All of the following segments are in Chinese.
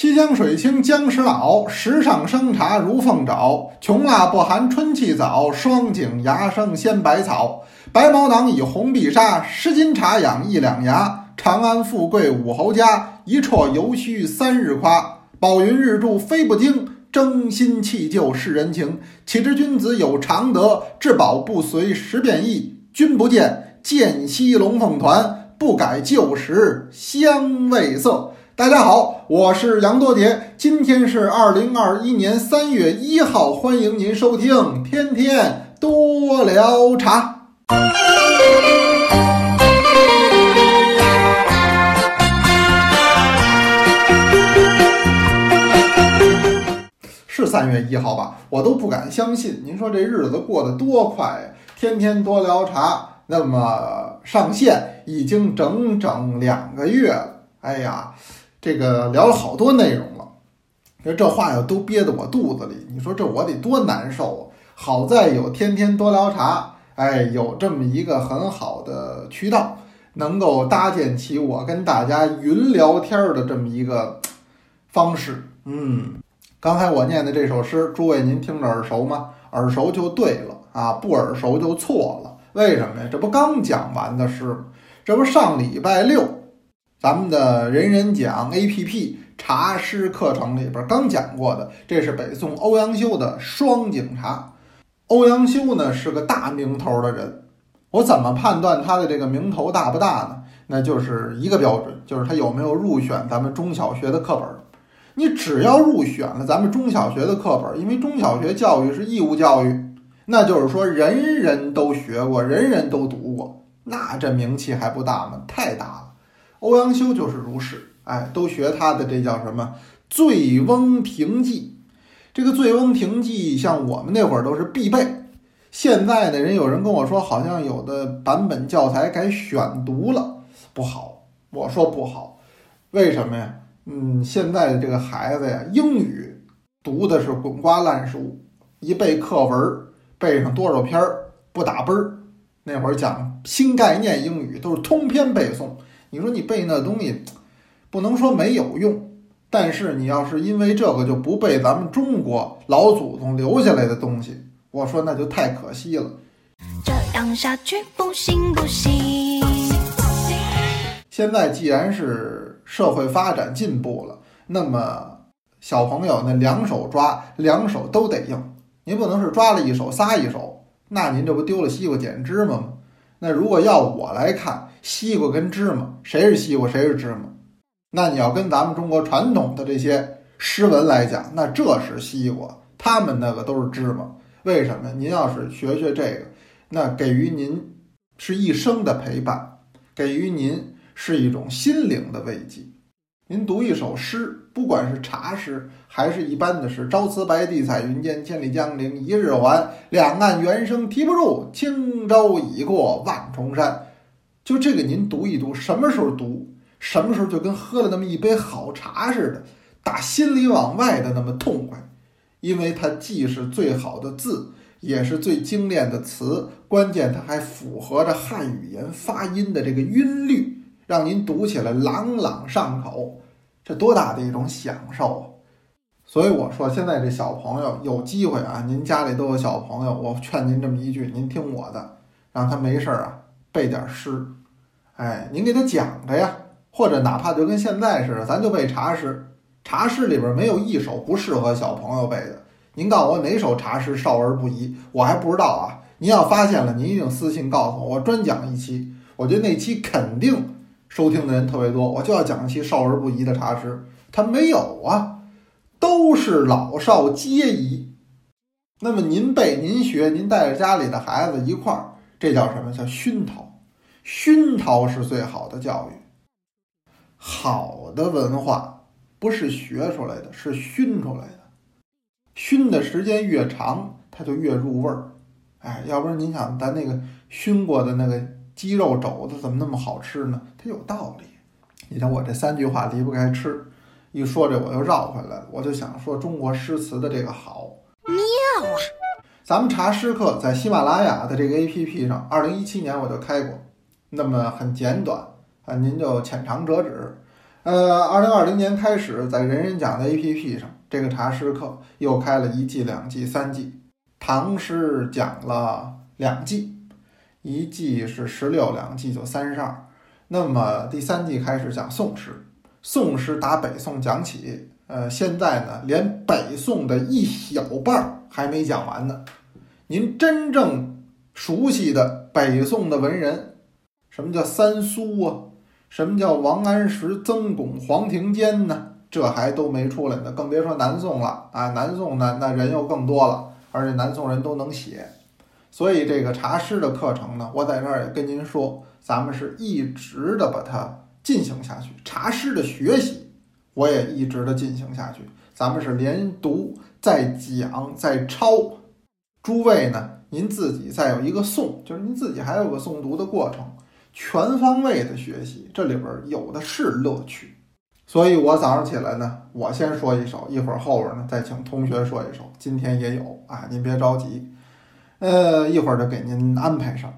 西江水清江石老，石上生茶如凤爪。穷辣不寒春气早，霜景芽生鲜百草。白毛囊以红碧纱，十斤茶养一两牙。长安富贵五侯家，一绰犹须三日夸。宝云日柱飞不惊，争新弃旧世人情。岂知君子有常德，至宝不随时变易。君不见，见西龙凤团，不改旧时香味色。大家好，我是杨多杰，今天是二零二一年三月一号，欢迎您收听《天天多聊茶》。是三月一号吧？我都不敢相信。您说这日子过得多快呀！天天多聊茶，那么上线已经整整两个月了。哎呀！这个聊了好多内容了，说这话呀都憋在我肚子里，你说这我得多难受啊！好在有天天多聊茶，哎，有这么一个很好的渠道，能够搭建起我跟大家云聊天的这么一个方式。嗯，刚才我念的这首诗，诸位您听着耳熟吗？耳熟就对了啊，不耳熟就错了。为什么呀？这不刚讲完的诗吗？这不上礼拜六。咱们的人人讲 A P P 茶诗课程里边刚讲过的，这是北宋欧阳修的双井茶。欧阳修呢是个大名头的人，我怎么判断他的这个名头大不大呢？那就是一个标准，就是他有没有入选咱们中小学的课本。你只要入选了咱们中小学的课本，因为中小学教育是义务教育，那就是说人人都学过，人人都读过，那这名气还不大吗？太大了。欧阳修就是如是，哎，都学他的这叫什么《醉翁亭记》。这个《醉翁亭记》像我们那会儿都是必备。现在的，人有人跟我说，好像有的版本教材改选读了，不好。我说不好，为什么呀？嗯，现在的这个孩子呀，英语读的是滚瓜烂熟，一背课文，背上多少篇儿不打奔儿。那会儿讲新概念英语都是通篇背诵。你说你背那东西，不能说没有用，但是你要是因为这个就不背咱们中国老祖宗留下来的东西，我说那就太可惜了。这样下去不行不行。现在既然是社会发展进步了，那么小朋友那两手抓，两手都得硬，您不能是抓了一手撒一手，那您这不丢了西瓜捡芝麻吗？那如果要我来看。西瓜跟芝麻，谁是西瓜，谁是芝麻？那你要跟咱们中国传统的这些诗文来讲，那这是西瓜，他们那个都是芝麻。为什么？您要是学学这个，那给予您是一生的陪伴，给予您是一种心灵的慰藉。您读一首诗，不管是茶诗还是一般的诗，“朝辞白帝彩云间，千里江陵一日还。两岸猿声啼不住，轻舟已过万重山。”就这个，您读一读，什么时候读，什么时候就跟喝了那么一杯好茶似的，打心里往外的那么痛快，因为它既是最好的字，也是最精炼的词，关键它还符合着汉语言发音的这个韵律，让您读起来朗朗上口，这多大的一种享受啊！所以我说，现在这小朋友有机会啊，您家里都有小朋友，我劝您这么一句，您听我的，让他没事儿啊背点诗。哎，您给他讲着呀，或者哪怕就跟现在似的，咱就背茶诗。茶诗里边没有一首不适合小朋友背的。您告诉我哪首茶诗少儿不宜，我还不知道啊。您要发现了，您一定私信告诉我，我专讲一期。我觉得那期肯定收听的人特别多，我就要讲一期少儿不宜的茶诗。他没有啊，都是老少皆宜。那么您背您学，您带着家里的孩子一块儿，这叫什么叫熏陶？熏陶是最好的教育。好的文化不是学出来的，是熏出来的。熏的时间越长，它就越入味儿。哎，要不然您想，咱那个熏过的那个鸡肉肘子怎么那么好吃呢？它有道理。你看我这三句话离不开吃，一说这我又绕回来了。我就想说中国诗词的这个好妙啊！咱们茶诗课在喜马拉雅的这个 APP 上，二零一七年我就开过。那么很简短啊，您就浅尝辄止。呃，二零二零年开始，在人人讲的 APP 上，这个茶诗课又开了一季、两季、三季，唐诗讲了两季，一季是十六，两季就三十二。那么第三季开始讲宋诗，宋诗打北宋讲起，呃，现在呢，连北宋的一小半儿还没讲完呢。您真正熟悉的北宋的文人，什么叫三苏啊？什么叫王安石、曾巩、黄庭坚呢？这还都没出来呢，更别说南宋了啊！南宋呢，那人又更多了，而且南宋人都能写，所以这个茶诗的课程呢，我在这儿也跟您说，咱们是一直的把它进行下去。茶诗的学习，我也一直的进行下去。咱们是连读、再讲、再抄。诸位呢，您自己再有一个诵，就是您自己还有个诵读的过程。全方位的学习，这里边有的是乐趣，所以我早上起来呢，我先说一首，一会儿后边呢再请同学说一首。今天也有啊，您别着急，呃，一会儿就给您安排上。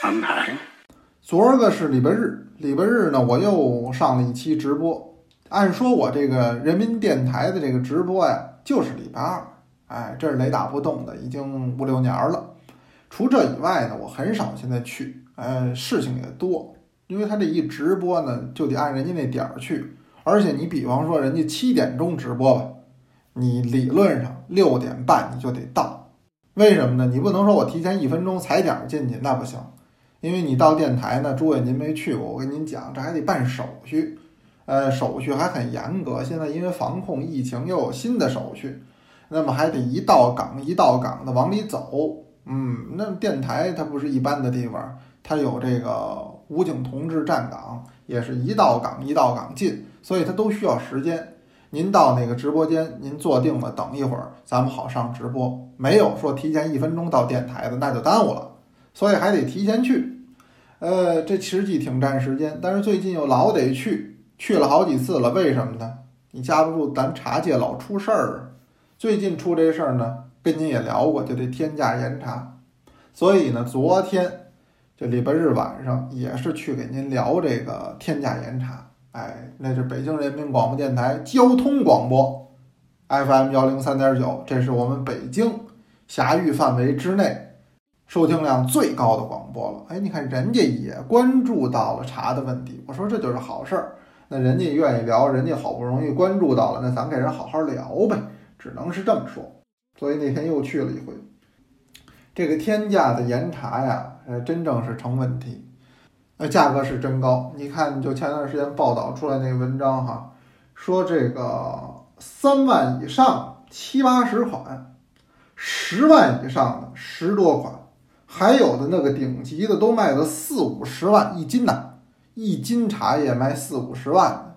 安排。昨儿个是礼拜日，礼拜日呢，我又上了一期直播。按说我这个人民电台的这个直播呀，就是礼拜二，哎，这是雷打不动的，已经五六年了。除这以外呢，我很少现在去，呃，事情也多，因为他这一直播呢，就得按人家那点儿去，而且你比方说人家七点钟直播吧，你理论上六点半你就得到，为什么呢？你不能说我提前一分钟踩点进去，那不行，因为你到电台呢，诸位您没去过，我跟您讲，这还得办手续，呃，手续还很严格，现在因为防控疫情又有新的手续，那么还得一道岗一道岗的往里走。嗯，那电台它不是一般的地方，它有这个武警同志站岗，也是一道岗一道岗进，所以它都需要时间。您到那个直播间，您坐定了，等一会儿，咱们好上直播。没有说提前一分钟到电台的，那就耽误了，所以还得提前去。呃，这实际挺占时间，但是最近又老得去，去了好几次了，为什么呢？你架不住咱茶界老出事儿，最近出这事儿呢。跟您也聊过，就这天价严查，所以呢，昨天这礼拜日晚上也是去给您聊这个天价严查。哎，那是北京人民广播电台交通广播，FM 幺零三点九，这是我们北京辖域范围之内收听量最高的广播了。哎，你看人家也关注到了茶的问题，我说这就是好事儿。那人家愿意聊，人家好不容易关注到了，那咱给人好好聊呗，只能是这么说。所以那天又去了一回，这个天价的盐茶呀，呃，真正是成问题，那价格是真高。你看，就前段时间报道出来那个文章哈，说这个三万以上七八十款，十万以上的十多款，还有的那个顶级的都卖个四五十万一斤呐，一斤茶叶卖四五十万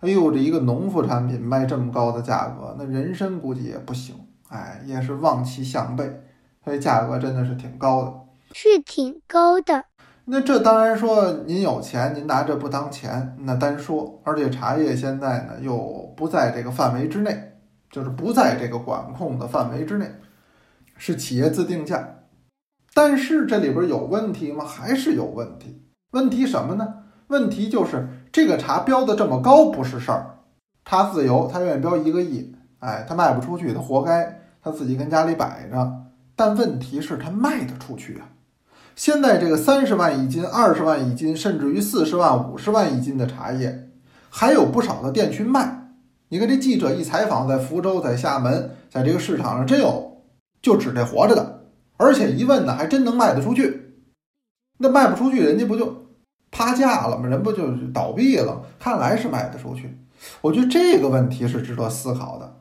哎呦，这一个农副产品卖这么高的价格，那人参估计也不行。哎，也是望其项背，所以价格真的是挺高的，是挺高的。那这当然说您有钱，您拿这不当钱，那单说。而且茶叶现在呢又不在这个范围之内，就是不在这个管控的范围之内，是企业自定价。但是这里边有问题吗？还是有问题？问题什么呢？问题就是这个茶标的这么高不是事儿，他自由，他愿意标一个亿。哎，他卖不出去，他活该，他自己跟家里摆着。但问题是，他卖得出去啊！现在这个三十万一斤、二十万一斤，甚至于四十万、五十万一斤的茶叶，还有不少的店去卖。你看这记者一采访，在福州、在厦门，在这个市场上真有，就指这活着的，而且一问呢，还真能卖得出去。那卖不出去，人家不就趴架了吗？人不就倒闭了？看来是卖得出去。我觉得这个问题是值得思考的。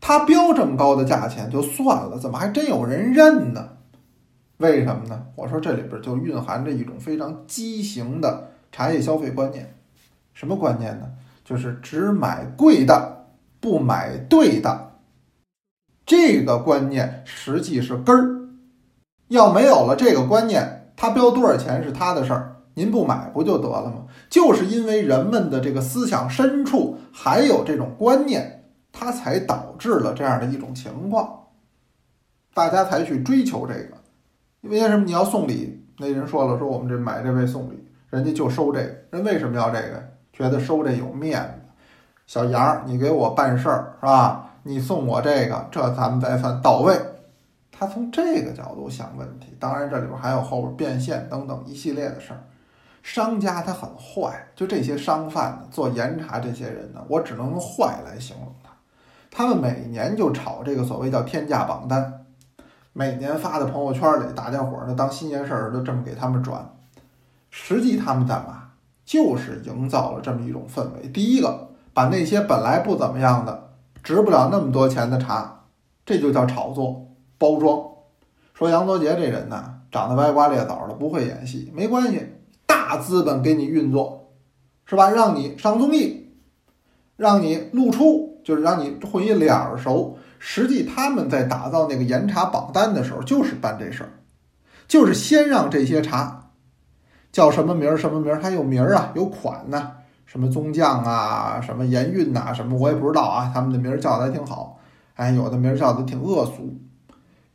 他标这么高的价钱就算了，怎么还真有人认呢？为什么呢？我说这里边就蕴含着一种非常畸形的茶叶消费观念。什么观念呢？就是只买贵的，不买对的。这个观念实际是根儿。要没有了这个观念，他标多少钱是他的事儿，您不买不就得了吗？就是因为人们的这个思想深处还有这种观念。它才导致了这样的一种情况，大家才去追求这个。因为什么？你要送礼，那人说了，说我们这买这位送礼，人家就收这个。人为什么要这个？觉得收这有面子。小杨，你给我办事儿是吧？你送我这个，这咱们再算到位。他从这个角度想问题。当然，这里边还有后边变现等等一系列的事儿。商家他很坏，就这些商贩呢，做严查这些人呢，我只能用坏来形容他。他们每年就炒这个所谓叫天价榜单，每年发的朋友圈里，大家伙儿呢当新鲜事儿都这么给他们转。实际他们干嘛？就是营造了这么一种氛围。第一个，把那些本来不怎么样的、值不了那么多钱的茶，这就叫炒作包装。说杨多杰这人呢，长得歪瓜裂枣的，不会演戏，没关系。大资本给你运作，是吧？让你上综艺，让你露出，就是让你混一脸熟。实际他们在打造那个严查榜单的时候，就是办这事儿，就是先让这些茶叫什么名儿什么名儿，还有名儿啊，有款呐，什么宗将啊，什么盐运呐，什么我也不知道啊。他们的名儿叫的还挺好，哎，有的名儿叫的挺恶俗，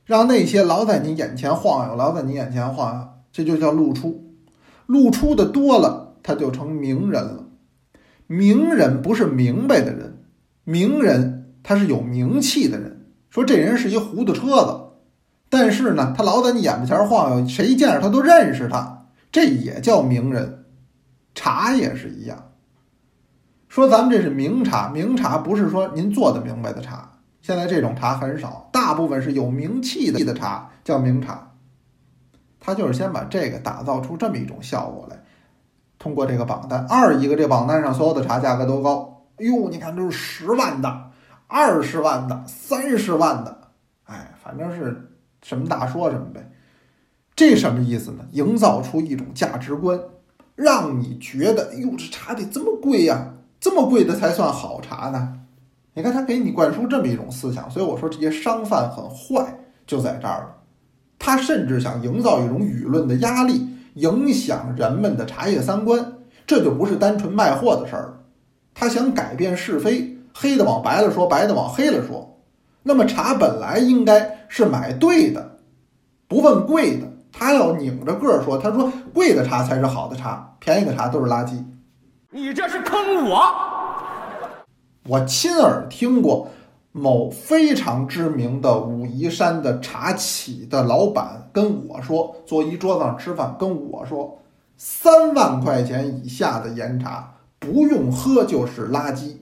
让那些老在你眼前晃悠，老在你眼前晃悠，这就叫露出。露出的多了，他就成名人了。名人不是明白的人，名人他是有名气的人。说这人是一糊涂车子，但是呢，他老在你眼巴前晃悠，谁见着他都认识他，这也叫名人。茶也是一样。说咱们这是名茶，名茶不是说您做的明白的茶，现在这种茶很少，大部分是有名气的的茶叫名茶。他就是先把这个打造出这么一种效果来，通过这个榜单。二一个，这榜单上所有的茶价格都高，哎呦，你看都是十万的、二十万的、三十万的，哎，反正是什么大说什么呗。这什么意思呢？营造出一种价值观，让你觉得，哎呦，这茶得这么贵呀，这么贵的才算好茶呢。你看他给你灌输这么一种思想，所以我说这些商贩很坏，就在这儿了。他甚至想营造一种舆论的压力，影响人们的茶叶三观，这就不是单纯卖货的事儿了。他想改变是非，黑的往白了说，白的往黑了说。那么茶本来应该是买对的，不问贵的。他要拧着个儿说，他说贵的茶才是好的茶，便宜的茶都是垃圾。你这是坑我！我亲耳听过。某非常知名的武夷山的茶企的老板跟我说，坐一桌子上吃饭，跟我说，三万块钱以下的岩茶不用喝就是垃圾。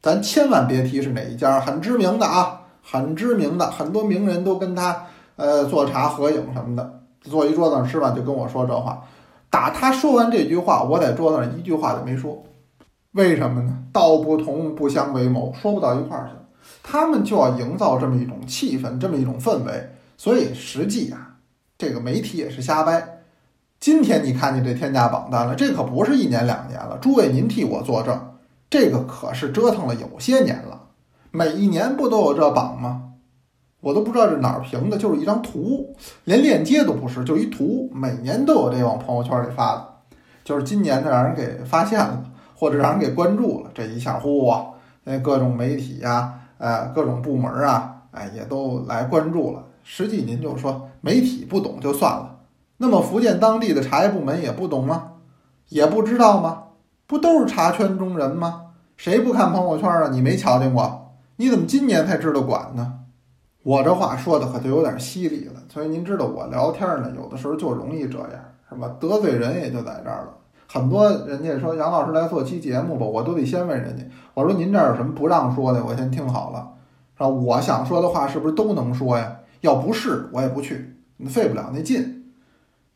咱千万别提是哪一家，很知名的啊，很知名的，很多名人都跟他呃做茶合影什么的。坐一桌子上吃饭就跟我说这话，打他说完这句话，我在桌子上一句话都没说。为什么呢？道不同不相为谋，说不到一块儿去。他们就要营造这么一种气氛，这么一种氛围。所以实际啊，这个媒体也是瞎掰。今天你看见这天价榜单了，这可不是一年两年了。诸位，您替我作证，这个可是折腾了有些年了。每一年不都有这榜吗？我都不知道这哪儿评的，就是一张图，连链接都不是，就一图。每年都有这往朋友圈里发的，就是今年的让人给发现了。或者让人给关注了，这一下呼啊，那各种媒体呀，呃，各种部门啊，哎，也都来关注了。实际您就说媒体不懂就算了，那么福建当地的茶叶部门也不懂吗？也不知道吗？不都是茶圈中人吗？谁不看朋友圈啊？你没瞧见过？你怎么今年才知道管呢？我这话说的可就有点犀利了。所以您知道我聊天呢，有的时候就容易这样，是吧？得罪人也就在这儿了。很多人家说杨老师来做期节目吧，我都得先问人家。我说您这儿有什么不让说的？我先听好了，是吧？我想说的话是不是都能说呀？要不是我也不去，你费不了那劲。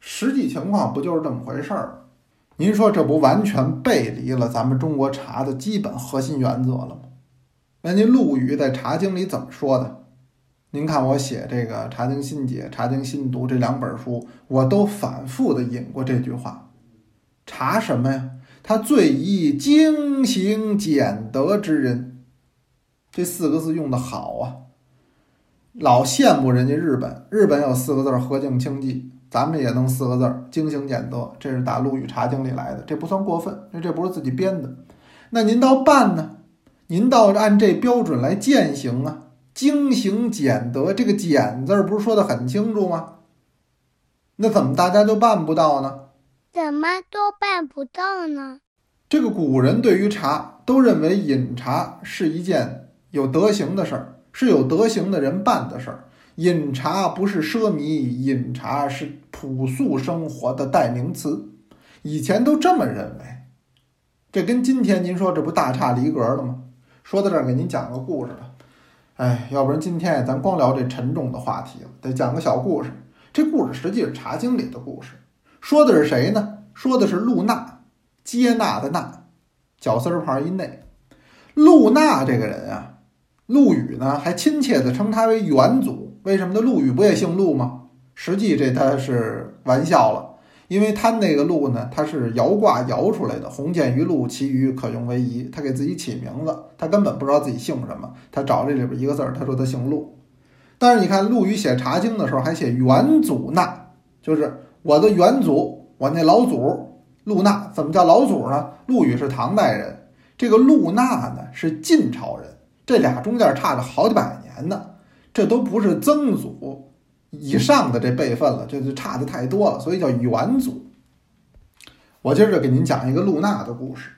实际情况不就是这么回事儿？您说这不完全背离了咱们中国茶的基本核心原则了吗？那您陆羽在《茶经》里怎么说的？您看我写这个《茶经新解》《茶经新读》这两本书，我都反复的引过这句话。茶什么呀？他最宜精行俭德之人，这四个字用的好啊！老羡慕人家日本，日本有四个字和敬清寂，咱们也能四个字儿精行俭德，这是打陆羽茶经里来的，这不算过分，这这不是自己编的。那您倒办呢？您倒按这标准来践行啊！精行俭德，这个俭字不是说的很清楚吗？那怎么大家就办不到呢？怎么都办不到呢？这个古人对于茶都认为饮茶是一件有德行的事儿，是有德行的人办的事儿。饮茶不是奢靡，饮茶是朴素生活的代名词。以前都这么认为，这跟今天您说这不大差离格了吗？说到这儿，给您讲个故事吧。哎，要不然今天咱光聊这沉重的话题了，得讲个小故事。这故事实际是《茶经》里的故事，说的是谁呢？说的是陆纳，接纳的纳，绞丝旁一内。陆纳这个人啊，陆羽呢还亲切地称他为元祖。为什么呢？陆羽不也姓陆吗？实际这他是玩笑了，因为他那个陆呢，他是摇卦摇出来的，鸿渐于陆，其余可用为宜。他给自己起名字，他根本不知道自己姓什么，他找这里边一个字儿，他说他姓陆。但是你看陆羽写《茶经》的时候还写元祖纳，就是我的元祖，我那老祖陆纳。怎么叫老祖呢？陆羽是唐代人，这个陆纳呢是晋朝人，这俩中间差着好几百年呢，这都不是曾祖以上的这辈分了，这就差的太多了，所以叫元祖。我今儿就给您讲一个陆纳的故事。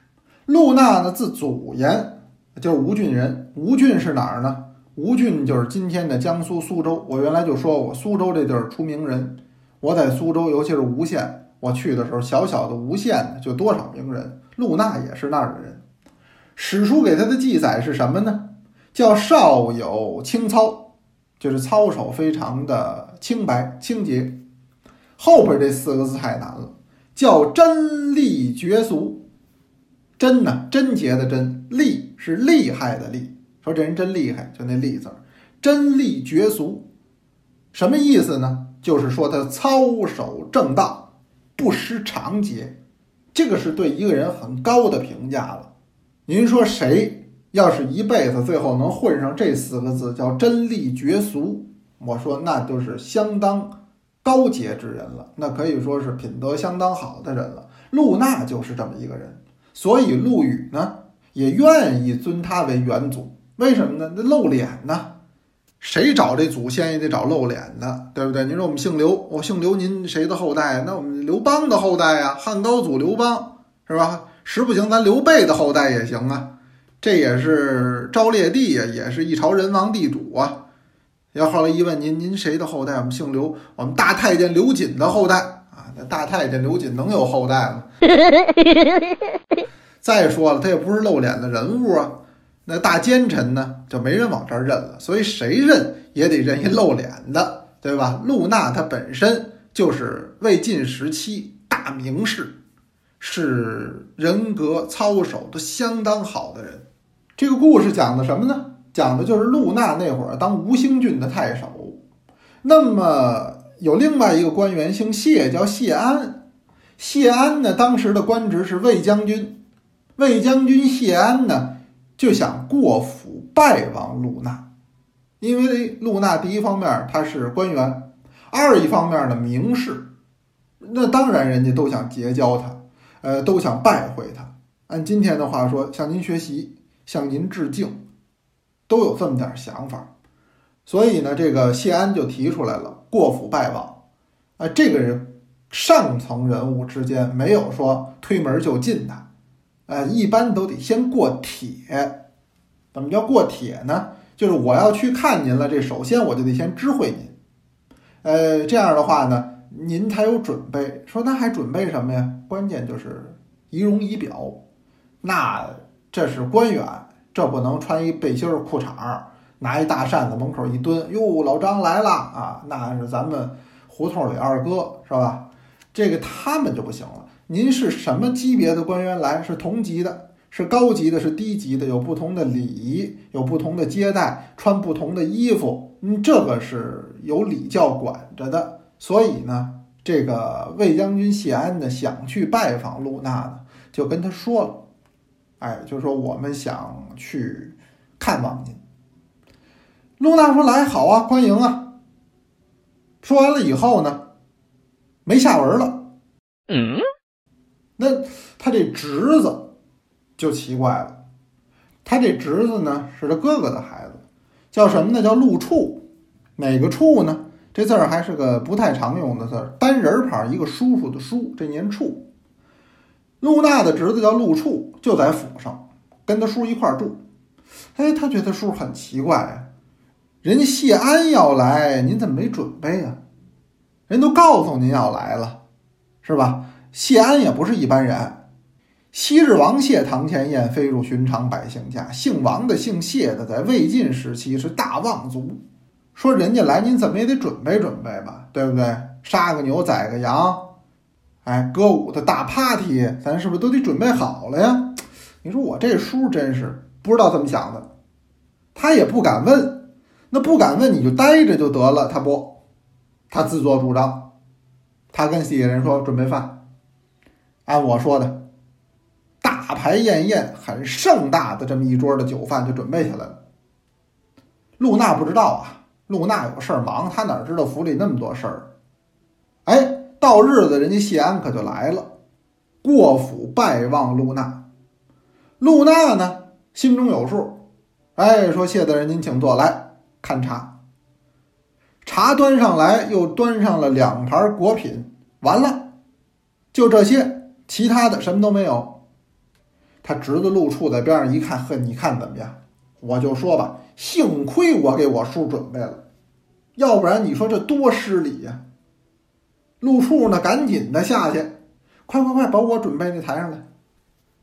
陆纳呢，字祖言，就是吴郡人。吴郡是哪儿呢？吴郡就是今天的江苏苏州。我原来就说过，苏州这地儿出名人。我在苏州，尤其是吴县，我去的时候，小小的吴县就多少名人。陆纳也是那儿的人。史书给他的记载是什么呢？叫少有清操，就是操守非常的清白清洁。后边这四个字太难了，叫贞利绝俗。贞呢，贞洁的贞；利是厉害的厉。说这人真厉害，就那利字儿，贞利绝俗，什么意思呢？就是说他操守正道，不失常节，这个是对一个人很高的评价了。您说谁要是一辈子最后能混上这四个字，叫贞利绝俗，我说那就是相当高洁之人了，那可以说是品德相当好的人了。陆纳就是这么一个人，所以陆羽呢也愿意尊他为元祖。为什么呢？那露脸呢？谁找这祖先也得找露脸的，对不对？您说我们姓刘，我姓刘，您谁的后代？那我们刘邦的后代呀，汉高祖刘邦是吧？实不行，咱刘备的后代也行啊。这也是昭烈帝呀，也是一朝人王地主啊。要后来一问您，您谁的后代？我们姓刘，我们大太监刘瑾的后代啊。那大太监刘瑾能有后代吗？再说了，他也不是露脸的人物啊。那大奸臣呢，就没人往这儿认了，所以谁认也得认一露脸的，对吧？陆纳他本身就是魏晋时期大名士，是人格操守都相当好的人。这个故事讲的什么呢？讲的就是陆娜那会儿当吴兴郡的太守，那么有另外一个官员姓谢，叫谢安。谢安呢，当时的官职是魏将军，魏将军谢安呢。就想过府拜望陆娜，因为陆娜第一方面他是官员，二一方面呢名士，那当然人家都想结交他，呃，都想拜会他。按今天的话说，向您学习，向您致敬，都有这么点想法。所以呢，这个谢安就提出来了过府拜望。啊，这个人上层人物之间没有说推门就进的。呃，一般都得先过帖。怎么叫过帖呢？就是我要去看您了，这首先我就得先知会您。呃，这样的话呢，您才有准备。说那还准备什么呀？关键就是仪容仪表。那这是官员，这不能穿一背心儿裤衩儿，拿一大扇子门口一蹲。哟，老张来了啊！那是咱们胡同里二哥，是吧？这个他们就不行了。您是什么级别的官员来？是同级的，是高级的，是低级的，有不同的礼仪，有不同的接待，穿不同的衣服，嗯，这个是有礼教管着的。所以呢，这个魏将军谢安呢想去拜访陆纳呢，就跟他说了，哎，就说我们想去看望您。露娜说：“来，好啊，欢迎啊。”说完了以后呢，没下文了。嗯。那他这侄子就奇怪了，他这侄子呢是他哥哥的孩子，叫什么呢？叫陆处，哪个处呢？这字儿还是个不太常用的字儿，单人旁一个叔叔的叔，这念处。露娜的侄子叫陆处，就在府上，跟他叔一块儿住。哎，他觉得叔很奇怪、人家谢安要来，您怎么没准备呀、人都告诉您要来了，是吧？谢安也不是一般人。昔日王谢堂前燕，飞入寻常百姓家。姓王的、姓谢的，在魏晋时期是大望族。说人家来，您怎么也得准备准备吧，对不对？杀个牛，宰个羊，哎，歌舞的大 party，咱是不是都得准备好了呀？你说我这叔真是不知道怎么想的，他也不敢问，那不敢问你就待着就得了，他不，他自作主张，他跟西人说准备饭，按我说的，大排宴宴，很盛大的这么一桌的酒饭就准备下来了。露娜不知道啊，露娜有事儿忙，她哪知道府里那么多事儿？哎，到日子人家谢安可就来了，过府拜望露娜。露娜呢，心中有数，哎，说谢大人您请坐，来看茶。茶端上来，又端上了两盘果品，完了，就这些，其他的什么都没有。他侄子陆处在边上一看，呵，你看怎么样？我就说吧，幸亏我给我叔准备了，要不然你说这多失礼呀、陆处呢，赶紧的下去，快快快，把我准备那抬上来。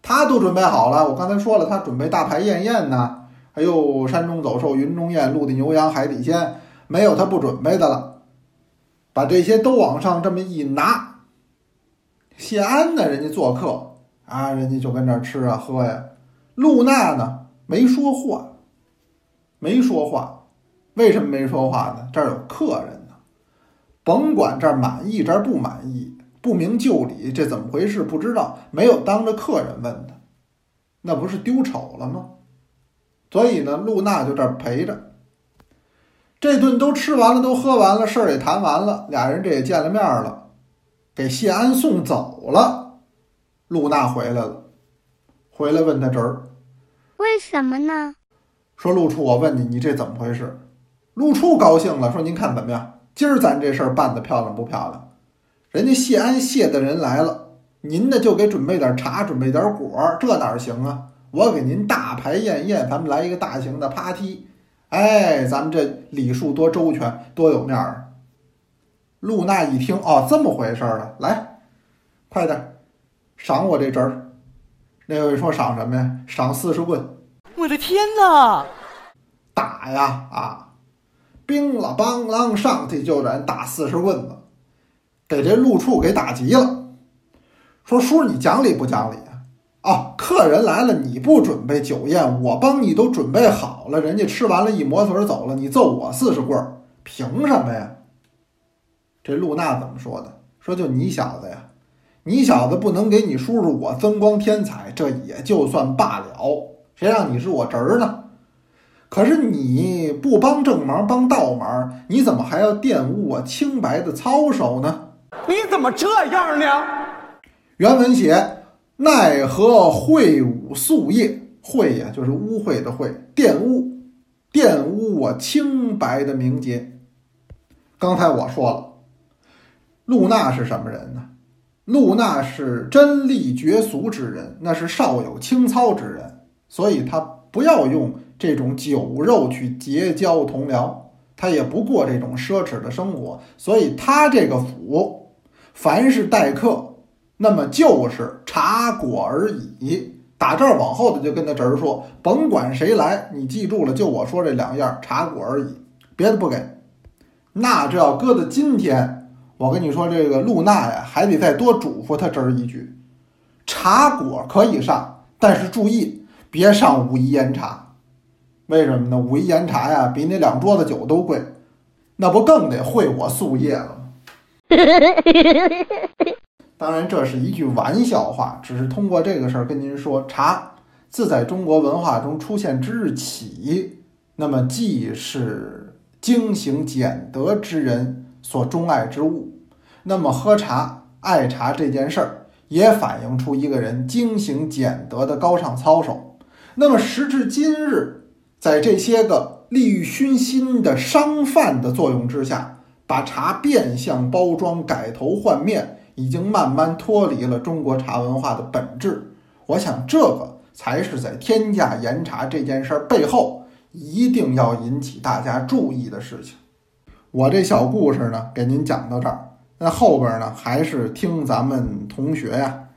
他都准备好了，我刚才说了，他准备大排宴宴呢，还有山中走兽、云中雁、陆地牛羊、海底鲜，没有他不准备的了。把这些都往上这么一拿，谢安呢，人家做客啊，人家就跟这吃啊喝呀。露娜呢，没说话，没说话。为什么没说话呢？这儿有客人呢，甭管这儿满意这儿不满意，不明就里，这怎么回事？不知道，没有当着客人问他，那不是丢丑了吗？所以呢，露娜就这儿陪着。这顿都吃完了，都喝完了，事儿也谈完了，俩人这也见了面了，给谢安送走了。露娜回来了，回来问他侄儿为什么呢？说：“陆处，我问你，你这怎么回事？”陆处高兴了，说：“您看怎么样？今儿咱这事儿办得漂亮不漂亮？人家谢安谢的人来了，您呢就给准备点茶，准备点果儿，这哪行啊？我给您大排宴宴，咱们来一个大型的 party。哎，咱们这礼数多周全，多有面儿啊！”露娜一听，哦，这么回事儿啊！来，快点儿赏我这侄儿。那位说赏什么呀？赏四十棍。我的天哪！打呀啊！兵了梆啷上去就让人打四十棍子，给这陆处给打急了。说叔，你讲理不讲理啊？啊，客人来了，你不准备酒宴，我帮你都准备好了，人家吃完了，一抹嘴走了，你揍我四十棍儿，凭什么呀？这露娜怎么说的？说就你小子呀，你小子不能给你叔叔我增光添彩，这也就算罢了，谁让你是我侄儿呢？可是你不帮正忙，帮倒忙，你怎么还要玷污我清白的操守呢？你怎么这样呢？原文写：“奈何秽舞夙夜？秽呀，就是污秽的秽，玷污，玷污我清白的名节。”刚才我说了，露娜是什么人呢？露娜是真力绝俗之人，那是少有清操之人，所以她不要用这种酒肉去结交同僚，她也不过这种奢侈的生活，所以她这个府，凡是待客，那么就是茶果而已。打这儿往后的就跟他侄儿说，甭管谁来，你记住了，就我说这两样，茶果而已，别的不给。那这要搁到今天，我跟你说，这个露娜呀，还得再多嘱咐他侄儿一句：茶果可以上，但是注意别上武夷岩茶。为什么呢？武夷岩茶呀，比那两桌子酒都贵，那不更得会我夙夜了？当然，这是一句玩笑话，只是通过这个事儿跟您说，茶自在中国文化中出现之日起，那么既是精行俭德之人所钟爱之物，那么喝茶、爱茶这件事儿，也反映出一个人精行俭德的高尚操守。那么时至今日，在这些个利欲熏心的商贩的作用之下，把茶变相包装、改头换面，已经慢慢脱离了中国茶文化的本质。我想，这个才是在天价岩茶这件事儿背后一定要引起大家注意的事情。我这小故事呢，给您讲到这儿。那后边呢，还是听咱们同学呀，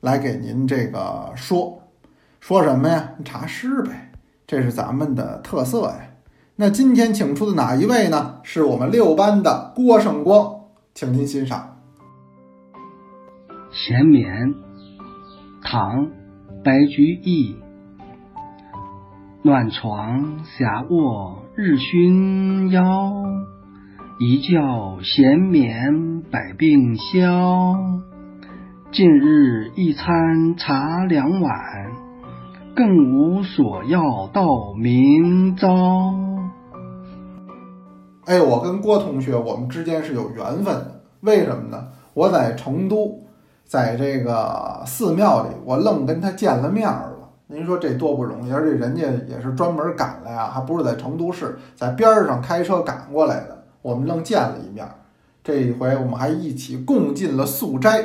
来给您这个说，说什么呀？茶诗呗，这是咱们的特色呀。那今天请出的哪一位呢？是我们六班的郭胜光，请您欣赏《闲眠》，唐·白居易。暖床下卧日熏腰。一觉闲眠百病消，近日一餐茶两碗，更无所要到明朝。哎，我跟郭同学，我们之间是有缘分的。为什么呢？我在成都，在这个寺庙里，我愣跟他见了面了。您说这多不容易，而且人家也是专门赶来啊，还不是在成都市，在边上开车赶过来的。我们愣见了一面，这一回我们还一起共进了素斋，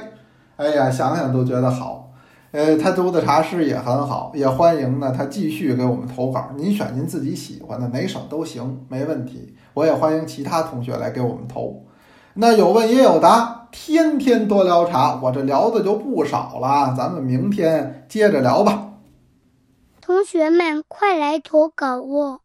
哎呀，想想都觉得好。呃，他读的茶诗也很好，也欢迎呢他继续给我们投稿。您选您自己喜欢的哪首都行，没问题。我也欢迎其他同学来给我们投。那有问也有答，天天多聊茶，我这聊的就不少了。咱们明天接着聊吧。同学们，快来投稿哦！